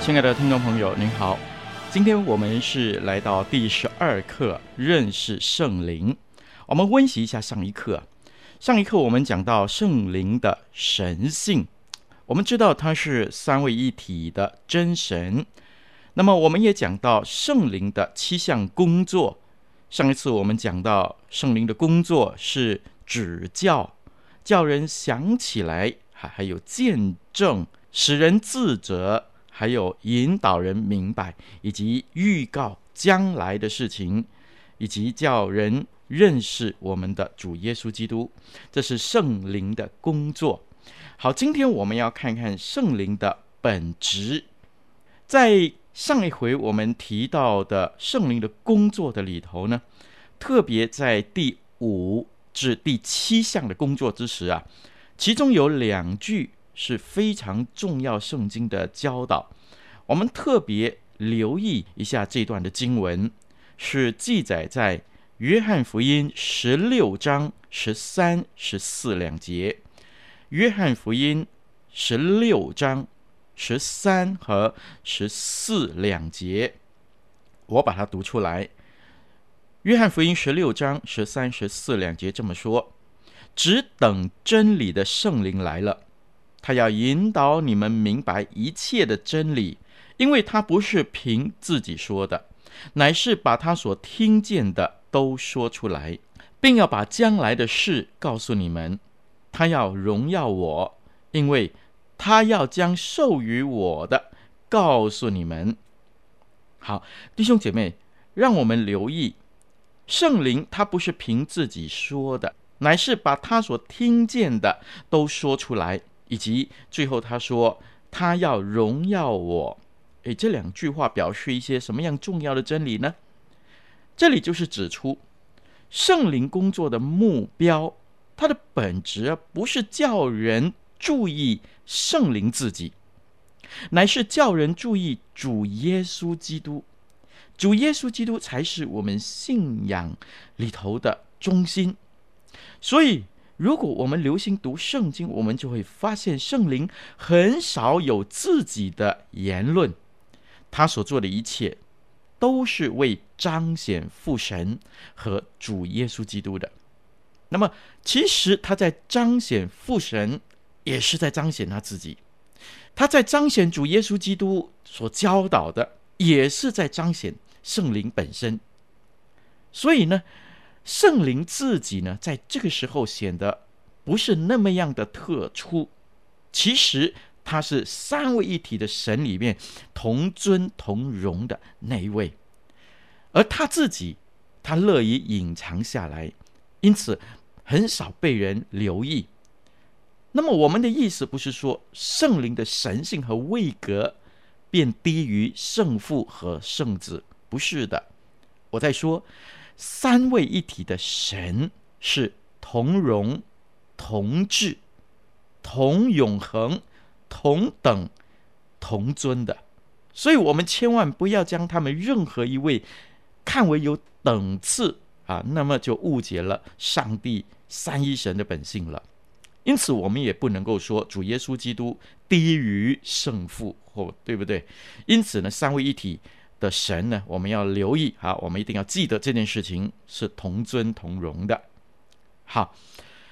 亲爱的听众朋友，您好，今天我们是来到第十二课认识圣灵。我们温习一下上一课。上一课我们讲到圣灵的神性，我们知道它是三位一体的真神。那么我们也讲到圣灵的七项工作。上一次我们讲到圣灵的工作是指教，叫人想起来，还还有见证，使人自责。还有引导人明白，以及预告将来的事情，以及叫人认识我们的主耶稣基督，这是圣灵的工作。好，今天我们要看看圣灵的本质。在上一回我们提到的圣灵的工作的里头呢，特别在第五至第七项的工作之时啊，其中有两句。是非常重要圣经的教导，我们特别留意一下这段的经文，是记载在约翰福音十六章十三、十四两节。约翰福音十六章十三和十四两节，我把它读出来。约翰福音十六章十三、十四两节这么说：“只等真理的圣灵来了。”他要引导你们明白一切的真理，因为他不是凭自己说的，乃是把他所听见的都说出来，并要把将来的事告诉你们。他要荣耀我，因为他要将授予我的告诉你们。好，弟兄姐妹，让我们留意，圣灵他不是凭自己说的，乃是把他所听见的都说出来。以及最后他说他要荣耀我，诶，这两句话表示一些什么样重要的真理呢？这里就是指出圣灵工作的目标，它的本质不是叫人注意圣灵自己，乃是叫人注意主耶稣基督。主耶稣基督才是我们信仰里头的中心，所以。如果我们留心读圣经，我们就会发现圣灵很少有自己的言论，他所做的一切都是为彰显父神和主耶稣基督的。那么，其实他在彰显父神，也是在彰显他自己；他在彰显主耶稣基督所教导的，也是在彰显圣灵本身。所以呢，圣灵自己呢，在这个时候显得不是那么样的特殊。其实他是三位一体的神里面同尊同荣的那一位，而他自己，他乐意隐藏下来，因此很少被人留意。那么我们的意思不是说圣灵的神性和位格便低于圣父和圣子，不是的。我在说。三位一体的神是同荣、同质、同永恒、同等、同尊的，所以我们千万不要将他们任何一位看为有等次啊，那么就误解了上帝三一神的本性了。因此，我们也不能够说主耶稣基督低于圣父，或对不对？因此呢，三位一体。的神呢，我们要留意啊，我们一定要记得这件事情是同尊同荣的。好，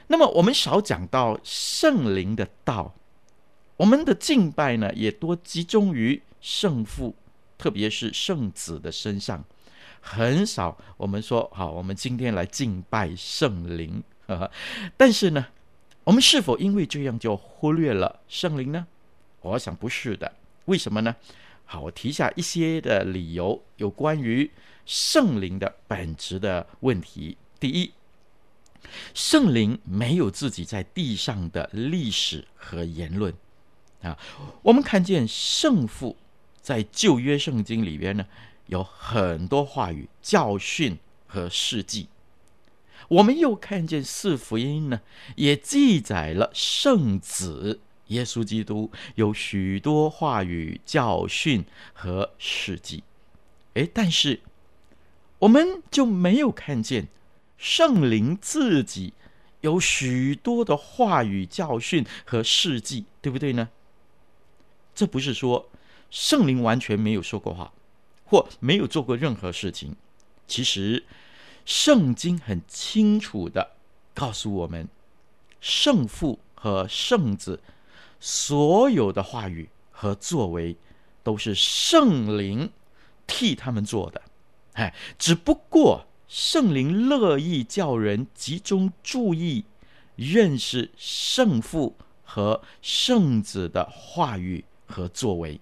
那么我们少讲到圣灵的道，我们的敬拜呢，也多集中于圣父，特别是圣子的身上，很少我们说好，我们今天来敬拜圣灵。但是呢，我们是否因为这样就忽略了圣灵呢？我想不是的。为什么呢？好，我提下一些的理由，有关于圣灵的本质的问题。第一，圣灵没有自己在地上的历史和言论。啊，我们看见圣父在旧约圣经里边呢，有很多话语、教训和事迹。我们又看见四福音呢，也记载了圣子耶稣基督有许多话语、教训和事迹。诶，但是我们就没有看见圣灵自己有许多的话语、教训和事迹，对不对呢？这不是说圣灵完全没有说过话，或没有做过任何事情。其实，圣经很清楚地告诉我们，圣父和圣子所有的话语和作为，都是圣灵替他们做的。哎，只不过圣灵乐意叫人集中注意，认识圣父和圣子的话语。和作为，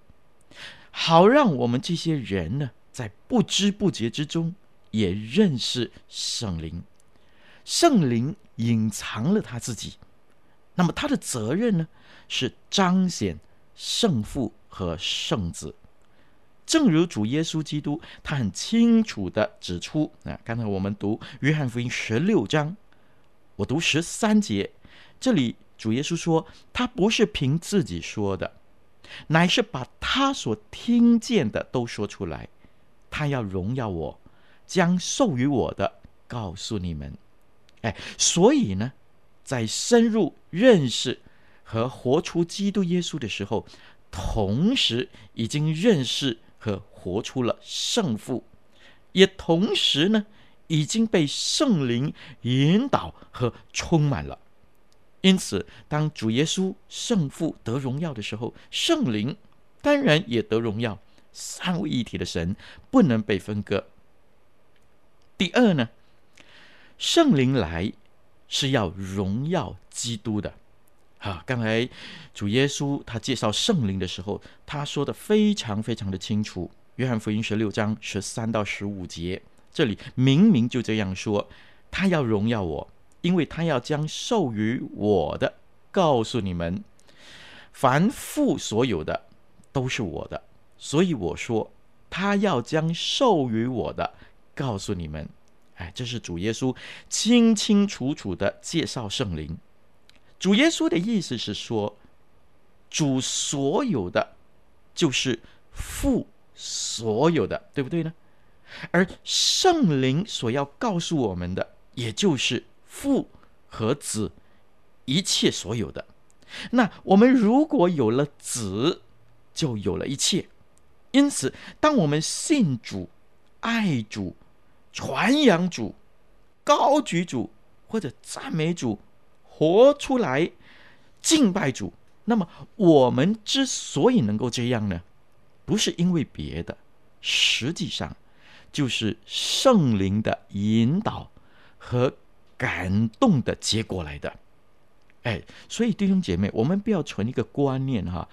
好让我们这些人呢，在不知不觉之中也认识圣灵。圣灵隐藏了他自己，那么他的责任呢，是彰显圣父和圣子。正如主耶稣基督，他很清楚地指出啊，刚才我们读约翰福音十六章，我读十三节，这里主耶稣说，他不是凭自己说的。乃是把他所听见的都说出来，他要荣耀我，将授予我的告诉你们。哎，所以呢，在深入认识和活出基督耶稣的时候，同时已经认识和活出了圣父，也同时呢，已经被圣灵引导和充满了。因此，当主耶稣圣父得荣耀的时候，圣灵当然也得荣耀。三位一体的神不能被分割。第二呢，圣灵来是要荣耀基督的。啊，刚才主耶稣他介绍圣灵的时候，他说的非常非常的清楚。约翰福音十六章十三到十五节，这里明明就这样说，他要荣耀我。因为他要将授予我的告诉你们，凡父所有的都是我的，所以我说他要将授予我的告诉你们。哎，这是主耶稣清清楚楚的介绍圣灵。主耶稣的意思是说，主所有的就是父所有的，对不对呢？而圣灵所要告诉我们的，也就是。父和子，一切所有的。那我们如果有了子，就有了一切。因此，当我们信主、爱主、传扬主、高举主或者赞美主、活出来敬拜主，那么我们之所以能够这样呢，不是因为别的，实际上就是圣灵的引导和。感动的结果来的，哎，所以弟兄姐妹，我们不要存一个观念哈，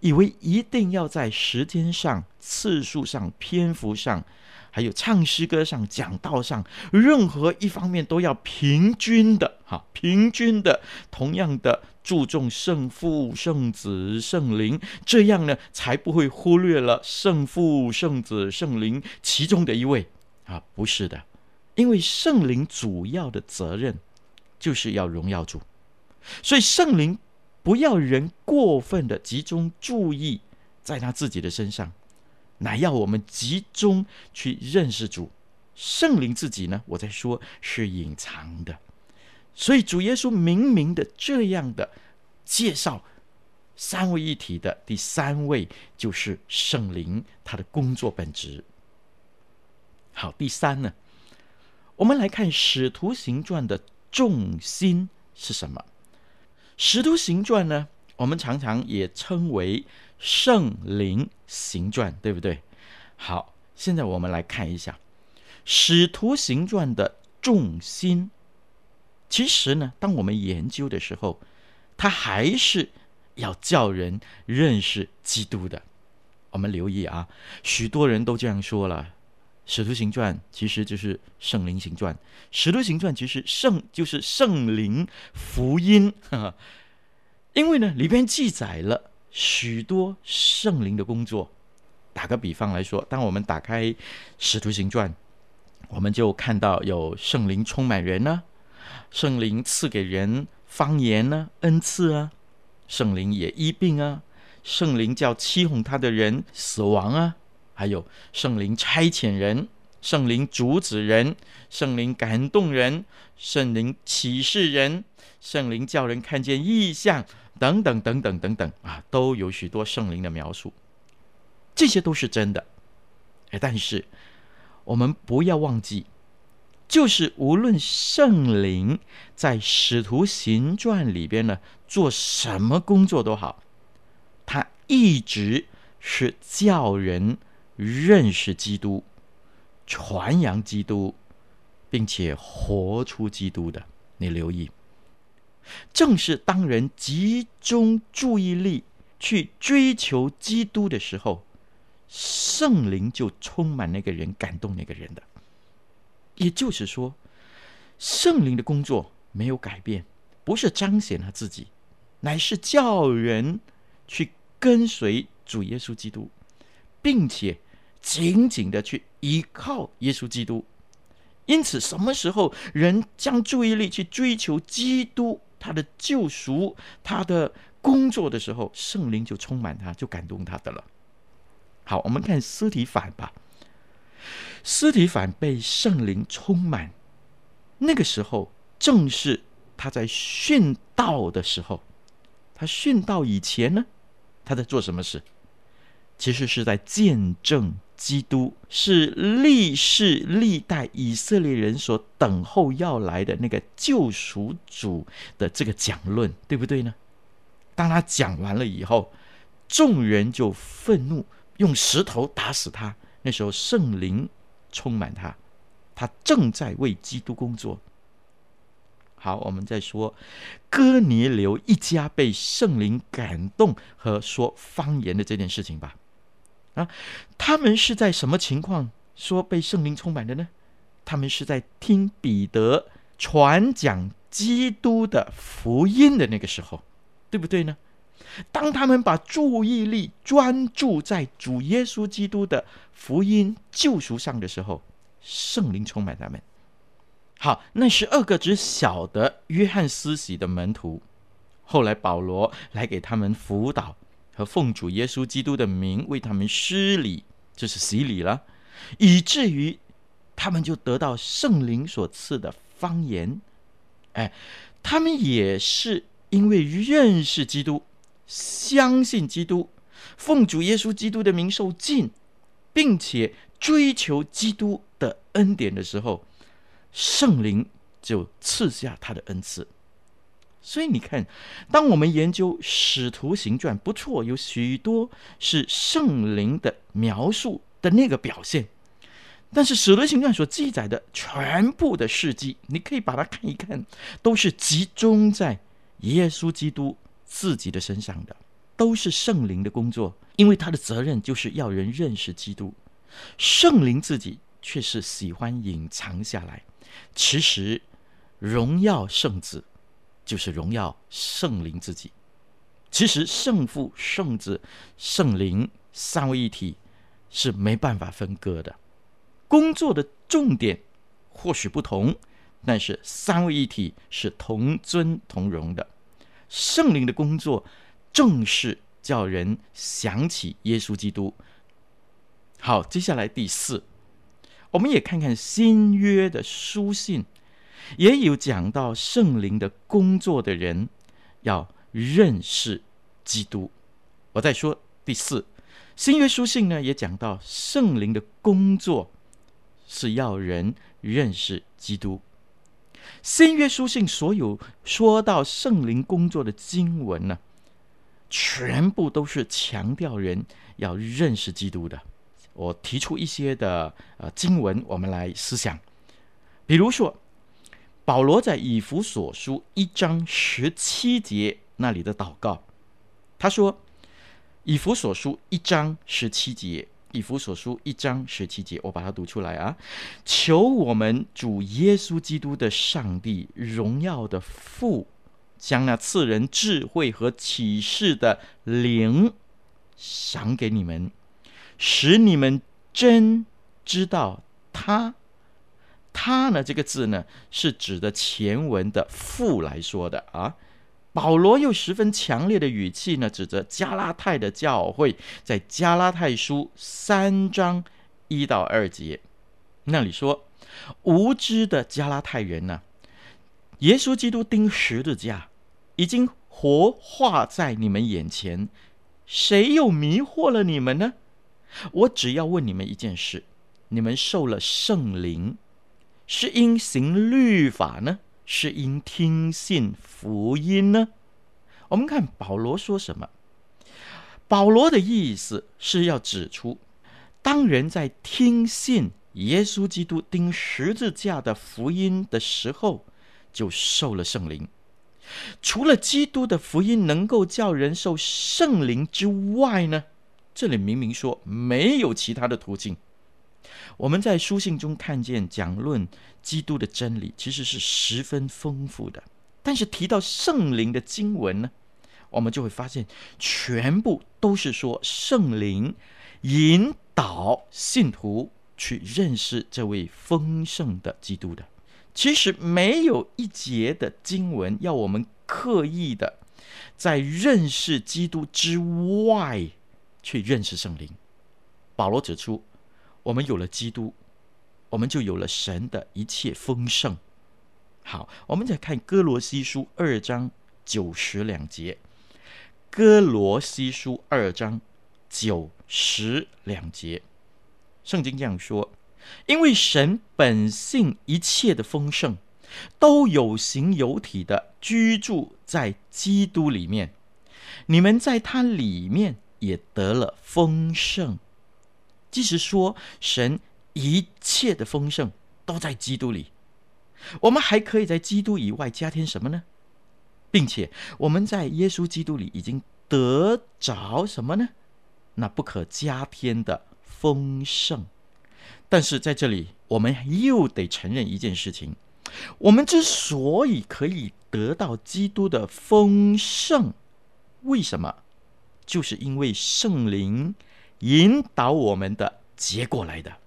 以为一定要在时间上、次数上、篇幅上，还有唱诗歌上、讲道上，任何一方面都要平均的哈，平均的，同样的注重圣父、圣子、圣灵，这样呢，才不会忽略了圣父、圣子、圣灵其中的一位啊，不是的。因为圣灵主要的责任就是要荣耀主，所以圣灵不要人过分的集中注意在他自己的身上，乃要我们集中去认识主。圣灵自己呢，我在说是隐藏的，所以主耶稣明明的这样的介绍三位一体的第三位就是圣灵，他的工作本质。好，第三呢？我们来看《使徒行传》的重心是什么？《使徒行传》呢？我们常常也称为圣灵行传，对不对？好，现在我们来看一下《使徒行传》的重心。其实呢，当我们研究的时候，它还是要叫人认识基督的。我们留意啊，许多人都这样说了，《使徒行传》其实就是圣灵行传，《使徒行传》其实圣就是圣灵福音。呵呵，因为呢，里边记载了许多圣灵的工作。打个比方来说，当我们打开《使徒行传》，我们就看到有圣灵充满人呢、啊，圣灵赐给人方言呢、啊，恩赐啊，圣灵也医病啊。圣灵叫欺哄他的人死亡啊，还有圣灵差遣人，圣灵阻止人，圣灵感动人，圣灵启示人，圣灵叫人看见异象，等等等等等等啊，都有许多圣灵的描述，这些都是真的。哎，但是我们不要忘记，就是无论圣灵在使徒行传里边呢，做什么工作都好。他一直是叫人认识基督、传扬基督，并且活出基督的。你留意，正是当人集中注意力去追求基督的时候，圣灵就充满那个人，感动那个人的。也就是说，圣灵的工作没有改变，不是彰显他自己，乃是叫人去。跟随主耶稣基督，并且紧紧的去依靠耶稣基督。因此，什么时候人将注意力去追求基督他的救赎、他的工作的时候，圣灵就充满他，就感动他的了。好，我们看司提反吧。司提反被圣灵充满，那个时候正是他在殉道的时候。他殉道以前呢？他在做什么事？其实是在见证基督是历世历代以色列人所等候要来的那个救赎主的这个讲论，对不对呢？当他讲完了以后，众人就愤怒，用石头打死他。那时候圣灵充满他，他正在为基督工作。好，我们再说哥尼流一家被圣灵感动和说方言的这件事情吧。啊，他们是在什么情况说被圣灵充满的呢？他们是在听彼得传讲基督的福音的那个时候，对不对呢？当他们把注意力专注在主耶稣基督的福音救赎上的时候，圣灵充满他们。好，那十二个只晓得约翰施洗的门徒，后来保罗来给他们辅导奉主耶稣基督的名为他们施礼，就是洗礼了，以至于他们就得到圣灵所赐的方言。哎，他们也是因为认识基督，相信基督，奉主耶稣基督的名受浸，并且追求基督的恩典的时候。圣灵就赐下他的恩赐，所以你看，当我们研究《使徒行传》，不错，有许多是圣灵的描述的那个表现。但是《使徒行传》所记载的全部的事迹，你可以把它看一看，都是集中在耶稣基督自己的身上的，都是圣灵的工作，因为他的责任就是要人认识基督，圣灵自己却是喜欢隐藏下来。其实，荣耀圣子就是荣耀圣灵自己。其实，圣父、圣子、圣灵三位一体是没办法分割的。工作的重点或许不同，但是三位一体是同尊同荣的。圣灵的工作正是叫人想起耶稣基督。好，接下来第四。我们也看看新约的书信，也有讲到圣灵的工作的人要认识基督。我再说第四，新约书信呢也讲到圣灵的工作是要人认识基督。新约书信所有说到圣灵工作的经文呢，全部都是强调人要认识基督的。我提出一些的呃经文，我们来思想。比如说，保罗在以弗所书一章十七节那里的祷告，他说：“以弗所书一章十七节，以弗所书一章十七节，我把它读出来啊，求我们主耶稣基督的上帝荣耀的父，将那赐人智慧和启示的灵赏给你们。”使你们真知道他，他呢？这个字呢，是指的前文的父来说的啊。保罗又十分强烈的语气呢，指责加拉太的教会，在加拉太书三章一到二节那里说：“无知的加拉太人呢、耶稣基督钉十字架，已经活化在你们眼前，谁又迷惑了你们呢？”我只要问你们一件事：你们受了圣灵，是因行律法呢，是因听信福音呢？我们看保罗说什么？保罗的意思是要指出，当人在听信耶稣基督钉十字架的福音的时候，就受了圣灵。除了基督的福音能够叫人受圣灵之外呢？这里明明说没有其他的途径。我们在书信中看见讲论基督的真理，其实是十分丰富的。但是提到圣灵的经文呢，我们就会发现，全部都是说圣灵引导信徒去认识这位丰盛的基督的。其实没有一节的经文要我们刻意的在认识基督之外。去认识圣灵。保罗指出，我们有了基督，我们就有了神的一切丰盛。好，我们再看歌罗西书二章九十两节。歌罗西书二章九十两节，圣经这样说：因为神本性一切的丰盛，都有形有体的居住在基督里面，你们在他里面。也得了丰盛，即是说，神一切的丰盛都在基督里。我们还可以在基督以外加添什么呢？并且我们在耶稣基督里已经得着什么呢？那不可加添的丰盛。但是在这里，我们又得承认一件事情：我们之所以可以得到基督的丰盛，为什么？就是因为圣灵引导我们的结果来的，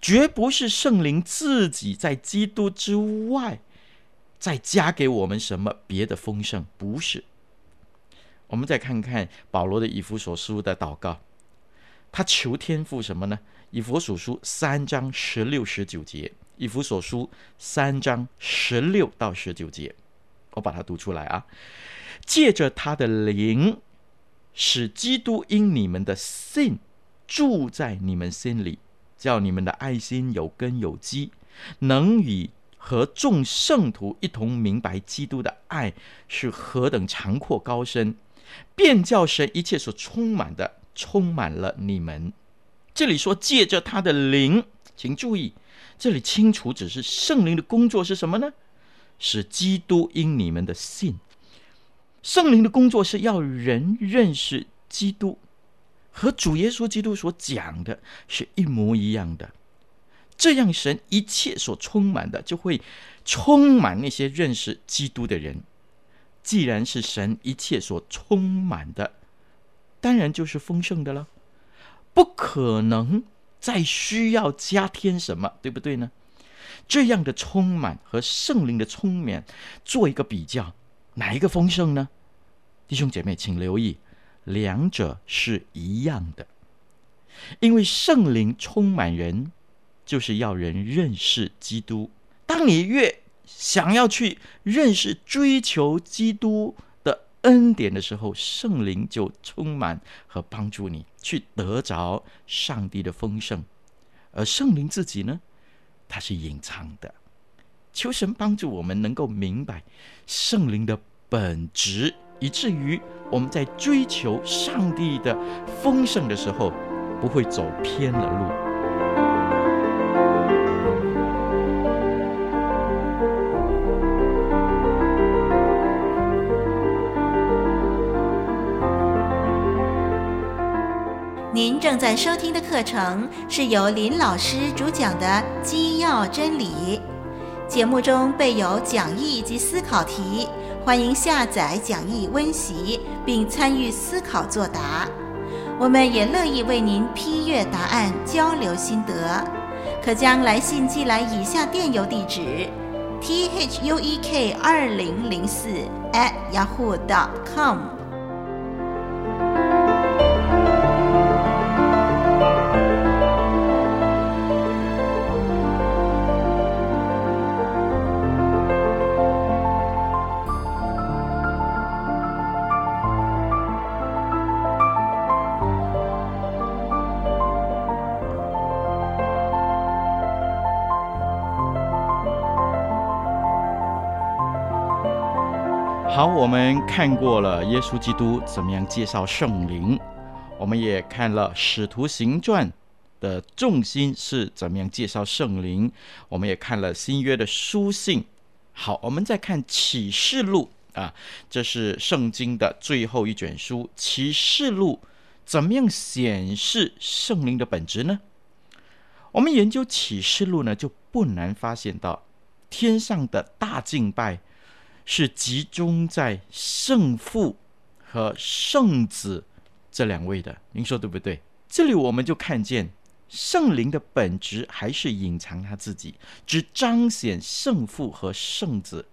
绝不是圣灵自己在基督之外再加给我们什么别的丰盛，不是。我们再看看保罗的以弗所书的祷告，他求天父什么呢？以弗所书三章十六十九节，以弗所书三章十六到十九节，我把它读出来啊，借着他的灵。使基督因你们的信住在你们心里，叫你们的爱心有根有基，能与和众圣徒一同明白基督的爱是何等长阔高深，便叫神一切所充满的充满了你们。这里说借着他的灵，请注意，这里清楚只是圣灵的工作是什么呢？使基督因你们的信。圣灵的工作是要人认识基督，和主耶稣基督所讲的是一模一样的。这样，神一切所充满的，就会充满那些认识基督的人。既然是神一切所充满的，当然就是丰盛的了，不可能再需要加添什么，对不对呢？这样的充满和圣灵的充满做一个比较。哪一个丰盛呢？弟兄姐妹，请留意，两者是一样的。因为圣灵充满人，就是要人认识基督。当你越想要去认识、追求基督的恩典的时候，圣灵就充满和帮助你去得着上帝的丰盛。而圣灵自己呢，它是隐藏的。求神帮助我们能够明白圣灵的本质以至于我们在追求上帝的丰盛的时候，不会走偏了路。您正在收听的课程是由林老师主讲的《基要真理》，节目中备有讲义及思考题，欢迎下载讲义温习并参与思考作答。我们也乐意为您批阅答案，交流心得。可将来信寄来以下电邮地址：t h u e k 二零零四 at yahoo dot com 我们看过了耶稣基督怎么样介绍圣灵，我们也看了使徒行传的重心是怎么样介绍圣灵，我们也看了新约的书信。好，我们再看启示录啊，这是圣经的最后一卷书。启示录怎么样显示圣灵的本质呢？我们研究启示录呢，就不难发现到天上的大敬拜。是集中在圣父和圣子这两位的，您说对不对？这里我们就看见圣灵的本质还是隐藏他自己，只彰显圣父和圣子。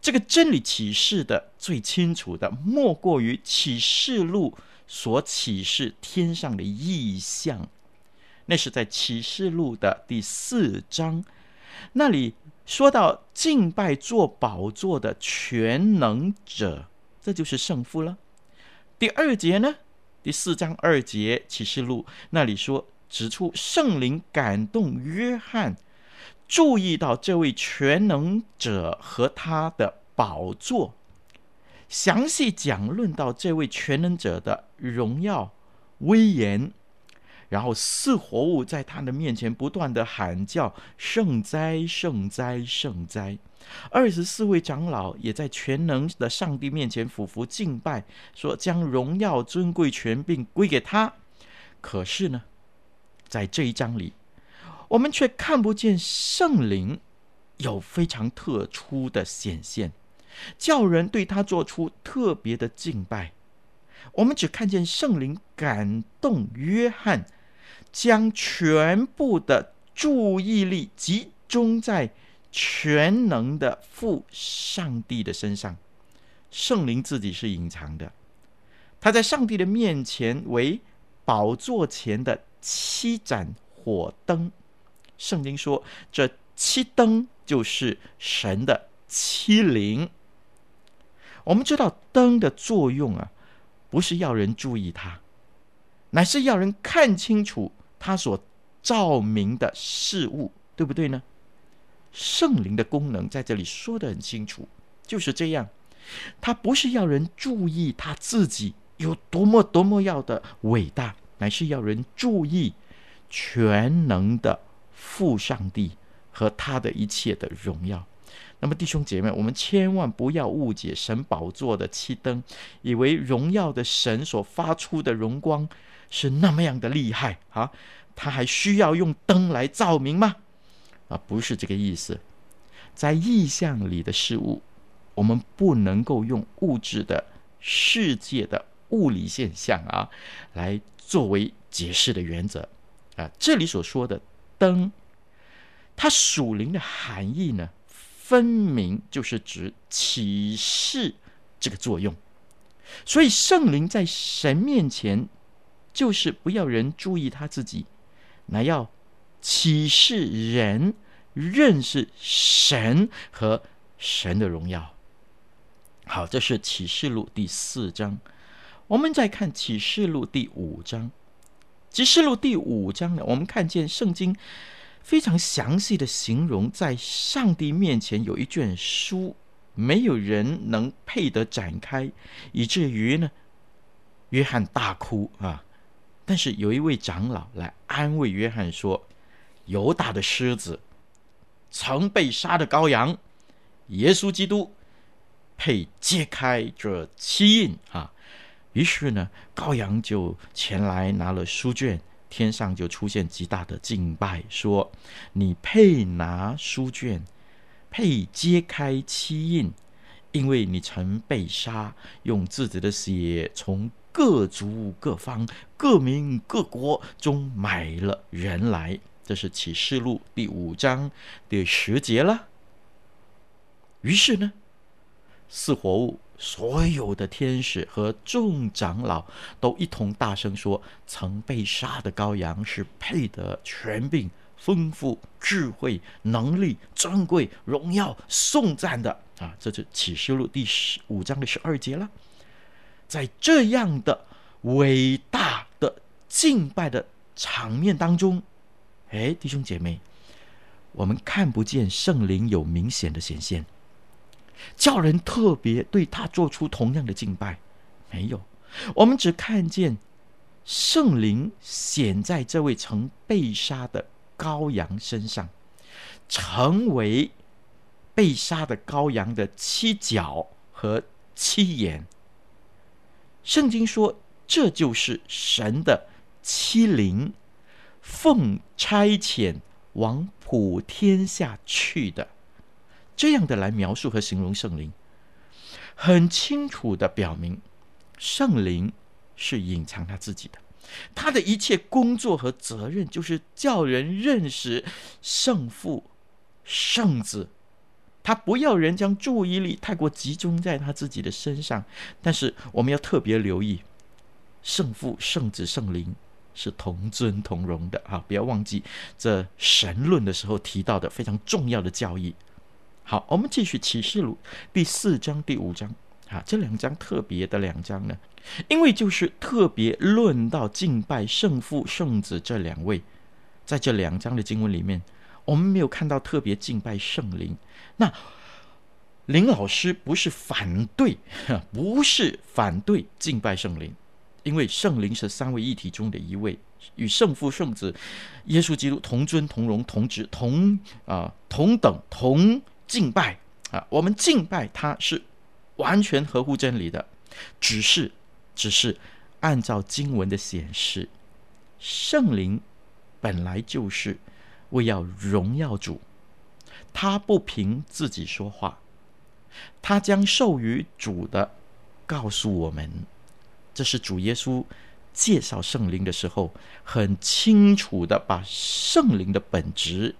这个真理启示的最清楚的，莫过于启示录所启示天上的异象，那是在启示录的第四章那里。说到敬拜坐宝座的全能者，这就是圣父了。第二节呢，第四章二节启示录那里说，指出圣灵感动约翰，注意到这位全能者和他的宝座，详细讲论到这位全能者的荣耀威严。然后四活物在他的面前不断的喊叫：“圣哉，圣哉，圣哉！”二十四位长老也在全能的上帝面前俯伏敬拜，说：“将荣耀、尊贵、权柄归给他。”可是呢，在这一章里，我们却看不见圣灵有非常特殊的显现，叫人对他做出特别的敬拜。我们只看见圣灵感动约翰。将全部的注意力集中在全能的父上帝的身上，圣灵自己是隐藏的，他在上帝的面前为宝座前的七盏火灯。圣经说，这七灯就是神的七灵。我们知道灯的作用啊，不是要人注意它，乃是要人看清楚。他所照明的事物，对不对呢？圣灵的功能在这里说得很清楚，就是这样。他不是要人注意他自己有多么多么要的伟大，乃是要人注意全能的父上帝和他的一切的荣耀。那么弟兄姐妹，我们千万不要误解神宝座的七灯，以为荣耀的神所发出的荣光。是那么样的厉害啊！他还需要用灯来照明吗？啊，不是这个意思。在意象里的事物，我们不能够用物质的世界的物理现象啊来作为解释的原则啊。这里所说的灯，它属灵的含义呢，分明就是指启示这个作用。所以圣灵在神面前。就是不要人注意他自己，乃要启示人认识神和神的荣耀。好，这是启示录第四章。我们再看启示录第五章。启示录第五章呢，我们看见圣经非常详细的形容，在上帝面前有一卷书，没有人能配得展开，以至于呢，约翰大哭啊。但是有一位长老来安慰约翰说：“犹大的狮子，曾被杀的羔羊，耶稣基督，配揭开这七印啊。”于是呢，羔羊就前来拿了书卷，天上就出现极大的敬拜，说：“你配拿书卷，配揭开七印，因为你曾被杀，用自己的血从。”各族、各方、各民、各国中买了人来，这是启示录第五章第十节了。于是呢，四活物、所有的天使和众长老都一同大声说：“曾被杀的羔羊是配得权柄、丰富、智慧、能力、尊贵、荣耀、颂赞的啊！”这是启示录第十五章的十二节了。在这样的伟大敬拜的场面当中，哎，弟兄姐妹，我们看不见圣灵有明显的显现，叫人特别对他做出同样的敬拜，没有。我们只看见圣灵显在这位曾被杀的羔羊身上，成为被杀的羔羊的七角和七眼。圣经说，这就是神的欺凌，奉差遣往普天下去的，这样的来描述和形容圣灵，很清楚的表明，圣灵是隐藏他自己的，他的一切工作和责任就是叫人认识圣父、圣子。他不要人将注意力太过集中在他自己的身上，但是我们要特别留意，圣父、圣子、圣灵是同尊同荣的啊！不要忘记这神论的时候提到的非常重要的教义。好，我们继续启示录第四章、第五章啊，这两章特别的两章呢，因为就是特别论到敬拜圣父、圣子这两位，在这两章的经文里面。我们没有看到特别敬拜圣灵。那林老师不是反对，不是反对 敬拜圣灵，因为圣灵是三位一体中的一位，与圣父、圣子、耶稣基督同尊、同荣、同职、同啊、同等、同敬拜啊。我们敬拜他是完全合乎真理的，只是只是按照经文的显示，圣灵本来就是。为要荣耀主，他不凭自己说话，他将授予主的告诉我们。这是主耶稣介绍圣灵的时候，很清楚的把圣灵的本质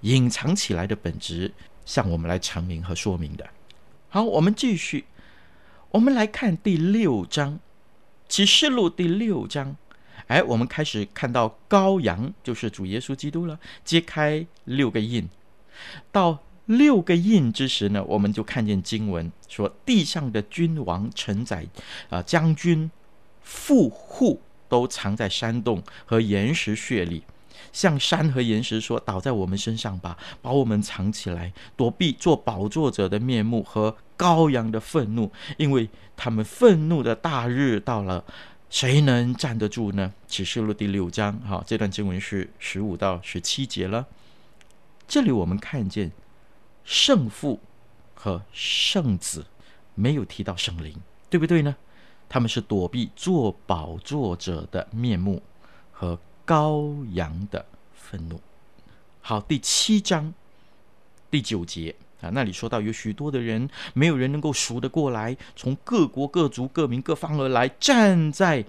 隐藏起来的本质向我们来阐明和说明的。好，我们继续，我们来看第六章启示录第六章。哎，我们开始看到羔羊，就是主耶稣基督了。揭开六个印，到六个印之时呢，我们就看见经文说，地上的君王、臣宰、啊、将军、富户都藏在山洞和岩石穴里，向山和岩石说：“倒在我们身上吧，把我们藏起来，躲避做宝座者的面目和羔羊的愤怒，因为他们愤怒的大日到了。”谁能站得住呢？启示录第六章，好，这段经文是十五到十七节了。这里我们看见圣父和圣子没有提到圣灵，对不对呢？他们是躲避做宝座者的面目和羔羊的愤怒。好，第七章第九节。啊，那里说到有许多的人，没有人能够数得过来，从各国各族各民各方而来，站在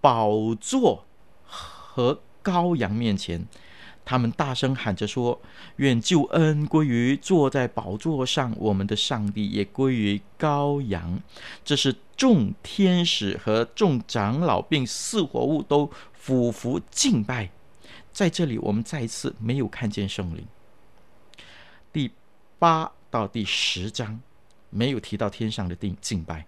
宝座和羔羊面前，他们大声喊着说：“愿救恩归于坐在宝座上我们的上帝，也归于羔羊。”这是众天使和众长老并四活物都俯伏敬拜。在这里，我们再一次没有看见圣灵。第八到第十章没有提到天上的敬敬拜，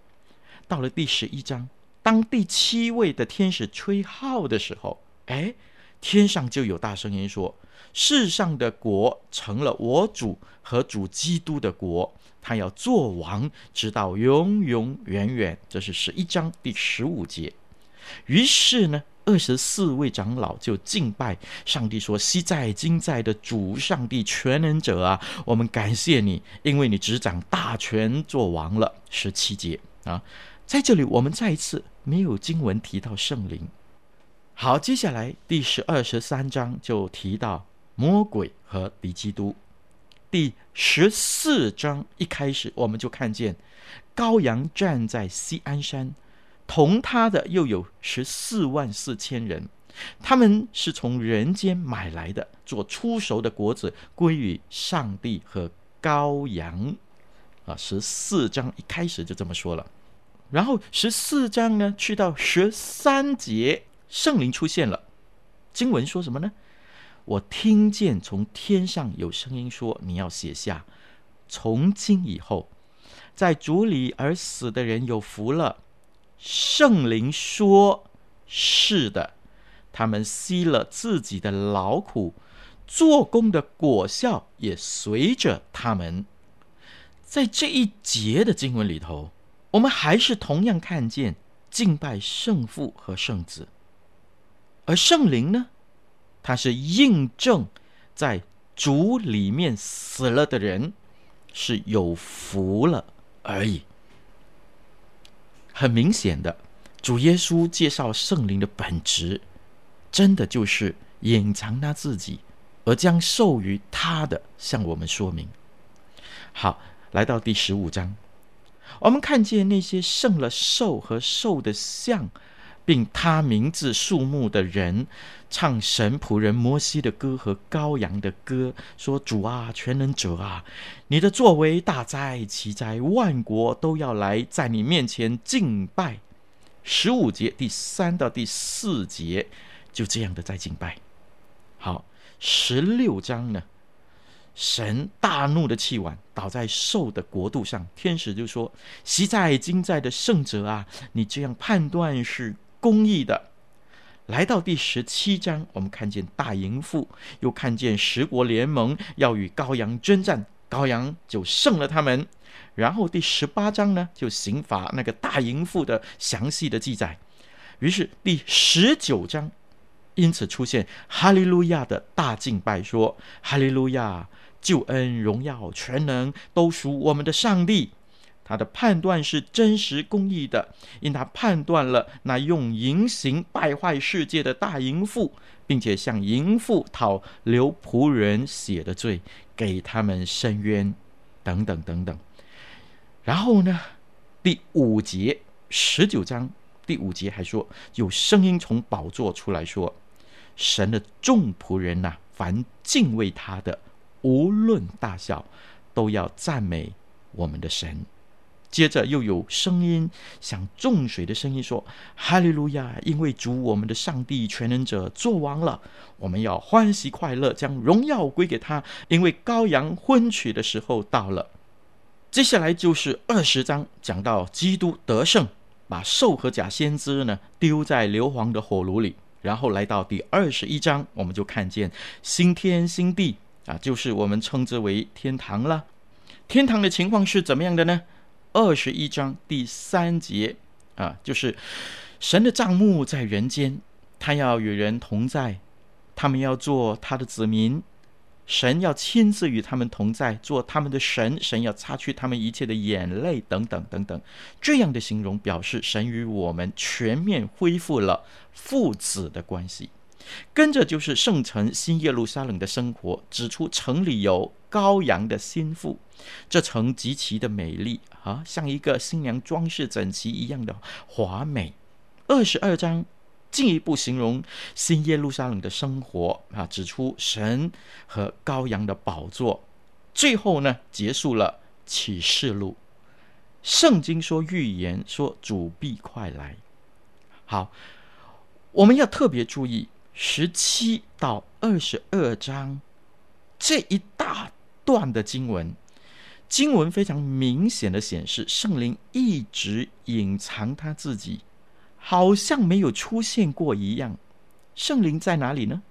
到了第十一章，当第七位的天使吹号的时候，哎，天上就有大声音说：“世上的国成了我主和主基督的国，他要做王，直到永永远远。”这是十一章第十五节。于是呢，二十四位长老就敬拜上帝，说：“昔在今在的主上帝全能者啊，我们感谢你，因为你执掌大权做王了。”十七节啊，在这里我们再一次没有经文提到圣灵。好，接下来第十二、十三章就提到魔鬼和敌基督。第十四章一开始，我们就看见羔羊站在锡安山，同他的又有十四万四千人，他们是从人间买来的，做出熟的果子，归于上帝和羔羊。啊，十四章一开始就这么说了。然后十四章呢，去到十三节。圣灵出现了，经文说什么呢？我听见从天上有声音说：“你要写下，从今以后，在主里而死的人有福了。”圣灵说：“是的，他们吸了自己的劳苦，做工的果效也随着他们。”在这一节的经文里头，我们还是同样看见敬拜圣父和圣子。而圣灵呢，它是印证在主里面死了的人是有福了而已。很明显的，主耶稣介绍圣灵的本质，真的就是隐藏他自己，而将授予他的向我们说明。好，来到第十五章，我们看见那些胜了兽和兽的像。并他名字树木的人，唱神仆人摩西的歌和羔羊的歌，说：“主啊，全能者啊，你的作为大哉奇哉，万国都要来在你面前敬拜。”十五节第三到第四节就这样的在敬拜。好，十六章呢，神大怒的气碗倒在兽的国度上，天使就说：“昔在今在的圣者啊，你这样判断是。”公义的，来到第十七章，我们看见大淫妇，又看见十国联盟要与羔羊征战，羔羊就胜了他们。然后第十八章呢，就刑罚那个大淫妇的详细的记载。于是第十九章，因此出现哈利路亚的大敬拜，说哈利路亚，救恩、荣耀、全能都属我们的上帝。他的判断是真实公义的，因他判断了那用淫行败坏世界的大淫妇，并且向淫妇讨流仆人血的罪，给他们伸冤，等等等等。然后呢，第五节十九章第五节还说，有声音从宝座出来说：“神的众仆人呐、凡敬畏他的，无论大小，都要赞美我们的神。”接着又有声音，像众水的声音说：“哈利路亚！因为主我们的上帝全能者作王了，我们要欢喜快乐，将荣耀归给他，因为羔羊婚娶的时候到了。”接下来就是二十章，讲到基督得胜，把兽和假先知呢丢在硫磺的火炉里，然后来到第二十一章，我们就看见新天新地啊，就是我们称之为天堂了。天堂的情况是怎么样的呢？二十一章第三节啊，就是神的帐幕在人间，他要与人同在，他们要做他的子民，神要亲自与他们同在，做他们的神，神要擦去他们一切的眼泪，等等等等。这样的形容表示神与我们全面恢复了父子的关系。跟着就是圣城新耶路撒冷的生活，指出城里有羔羊的心腹，这城极其的美丽啊，像一个新娘装饰整齐一样的华美。二十二章进一步形容新耶路撒冷的生活啊，指出神和羔羊的宝座。最后呢，结束了启示录。圣经说预言说主必快来。好，我们要特别注意。十七到二十二章这一大段的经文，经文非常明显的显示，圣灵一直隐藏他自己，好像没有出现过一样。圣灵在哪里呢？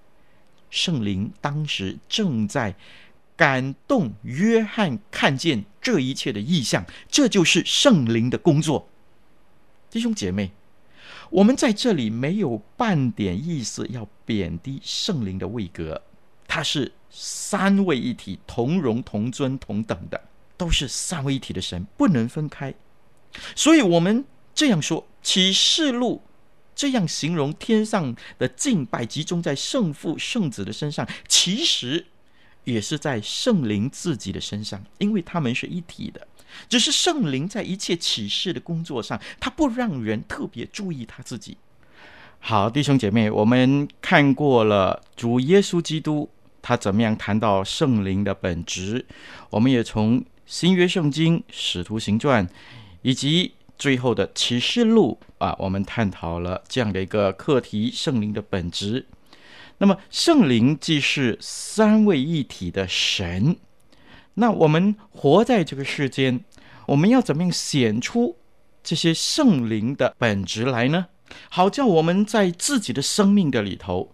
圣灵当时正在感动约翰看见这一切的异象，这就是圣灵的工作。弟兄姐妹，我们在这里没有半点意思要贬低圣灵的位格，他是三位一体，同荣同尊同等的，都是三位一体的神，不能分开。所以，我们这样说，启示录这样形容天上的敬拜集中在圣父、圣子的身上，其实也是在圣灵自己的身上，因为他们是一体的。只是圣灵在一切启示的工作上，他不让人特别注意他自己。好，弟兄姐妹，我们看过了主耶稣基督他怎么样谈到圣灵的本质，我们也从新约圣经使徒行传以及最后的启示录啊，我们探讨了这样的一个课题：圣灵的本质。那么，圣灵既是三位一体的神。那我们活在这个世间，我们要怎么样显出这些圣灵的本质来呢？好叫我们在自己的生命的里头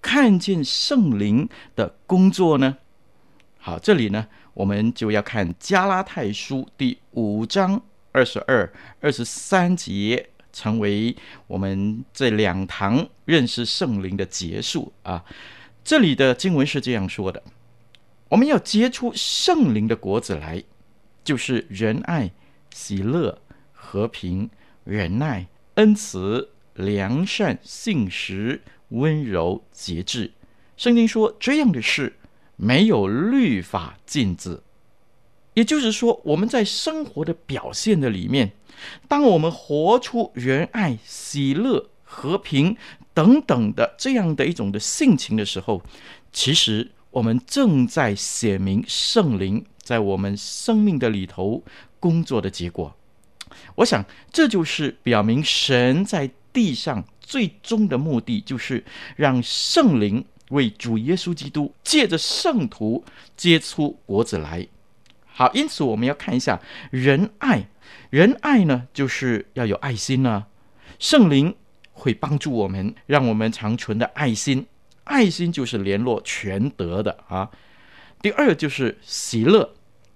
看见圣灵的工作呢？好，这里呢，我们就要看加拉太书第五章二十二、二十三节，成为我们这两堂认识圣灵的结束啊。这里的经文是这样说的。我们要结出圣灵的果子来，就是仁爱、喜乐、和平、忍耐、恩慈、良善、信实、温柔、节制。圣经说这样的事没有律法禁止。也就是说，我们在生活的表现的里面，当我们活出仁爱、喜乐、和平等等的这样的一种的性情的时候，其实。我们正在写明圣灵在我们生命的里头工作的结果。我想，这就是表明神在地上最终的目的，就是让圣灵为主耶稣基督借着圣徒结出果子来。好，因此我们要看一下仁爱。仁爱呢，就是要有爱心呢、啊。圣灵会帮助我们，让我们长存的爱心。爱心就是联络全德的啊。第二就是喜乐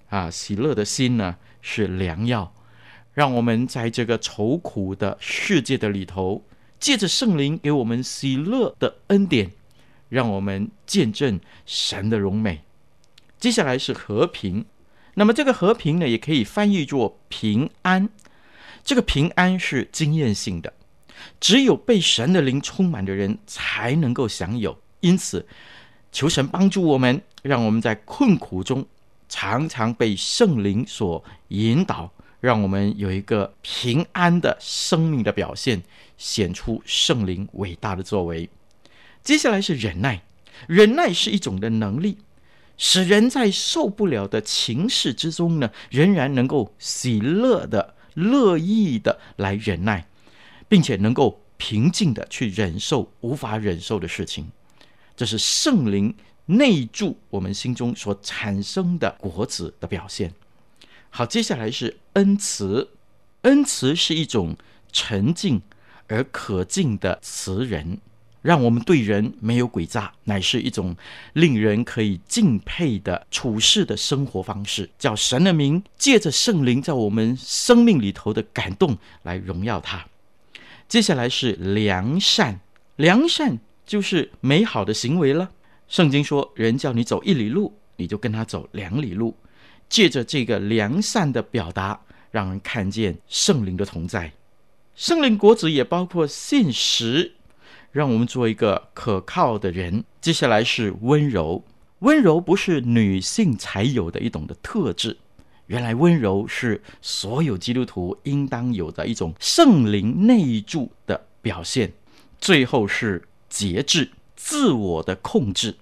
啊，喜乐的心呢是良药，让我们在这个愁苦的世界的里头，借着圣灵给我们喜乐的恩典，让我们见证神的荣美。接下来是和平，那么这个和平呢，也可以翻译作平安。这个平安是经验性的。只有被神的灵充满的人才能够享有，因此求神帮助我们，让我们在困苦中常常被圣灵所引导，让我们有一个平安的生命的表现，显出圣灵伟大的作为。接下来是忍耐，忍耐是一种的能力，使人在受不了的情势之中呢，仍然能够喜乐的、乐意的来忍耐。并且能够平静地去忍受无法忍受的事情，这是圣灵内住我们心中所产生的果子的表现。好，接下来是恩慈，恩慈是一种沉静而可敬的慈人，让我们对人没有诡诈，乃是一种令人可以敬佩的处事的生活方式。叫神的名借着圣灵在我们生命里头的感动来荣耀他。接下来是良善，良善就是美好的行为了。圣经说，人叫你走一里路，你就跟他走两里路。借着这个良善的表达，让人看见圣灵的同在。圣灵果子也包括信实，让我们做一个可靠的人。接下来是温柔，温柔不是女性才有的一种的特质。原来温柔是所有基督徒应当有的一种圣灵内住的表现。最后是节制，自我的控制。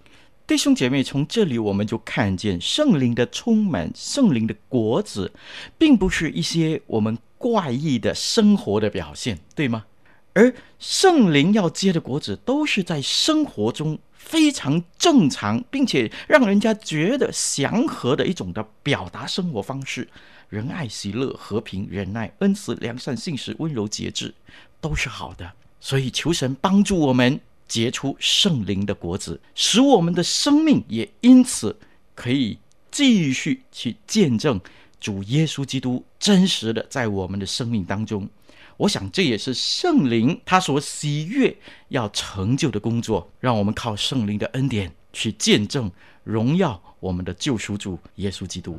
弟兄姐妹，从这里我们就看见圣灵的充满，圣灵的果子，并不是一些我们怪异的生活的表现，对吗？而圣灵要结的果子，都是在生活中。非常正常，并且让人家觉得祥和的一种的表达生活方式，仁爱、喜乐、和平、忍耐、恩慈、良善、信实、温柔、节制，都是好的。所以求神帮助我们，结出圣灵的果子，使我们的生命也因此可以继续去见证主耶稣基督真实的在我们的生命当中。我想这也是圣灵他所喜悦要成就的工作，让我们靠圣灵的恩典去见证荣耀我们的救赎主耶稣基督。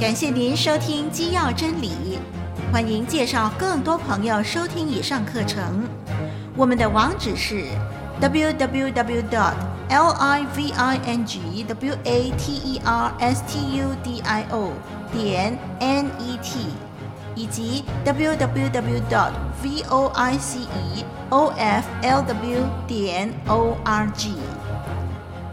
感谢您收听《基要真理》。欢迎介绍更多朋友收听以上课程。我们的网址是 www.dot.livingwaterstudio 点 net，以及 www.dot.voiceoflw 点 org。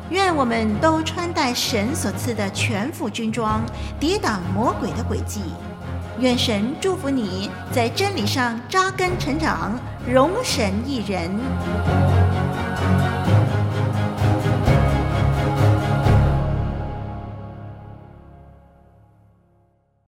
愿我们都穿戴神所赐的全副军装，抵挡魔鬼的诡计。愿神祝福你在真理上扎根成长，荣神益人。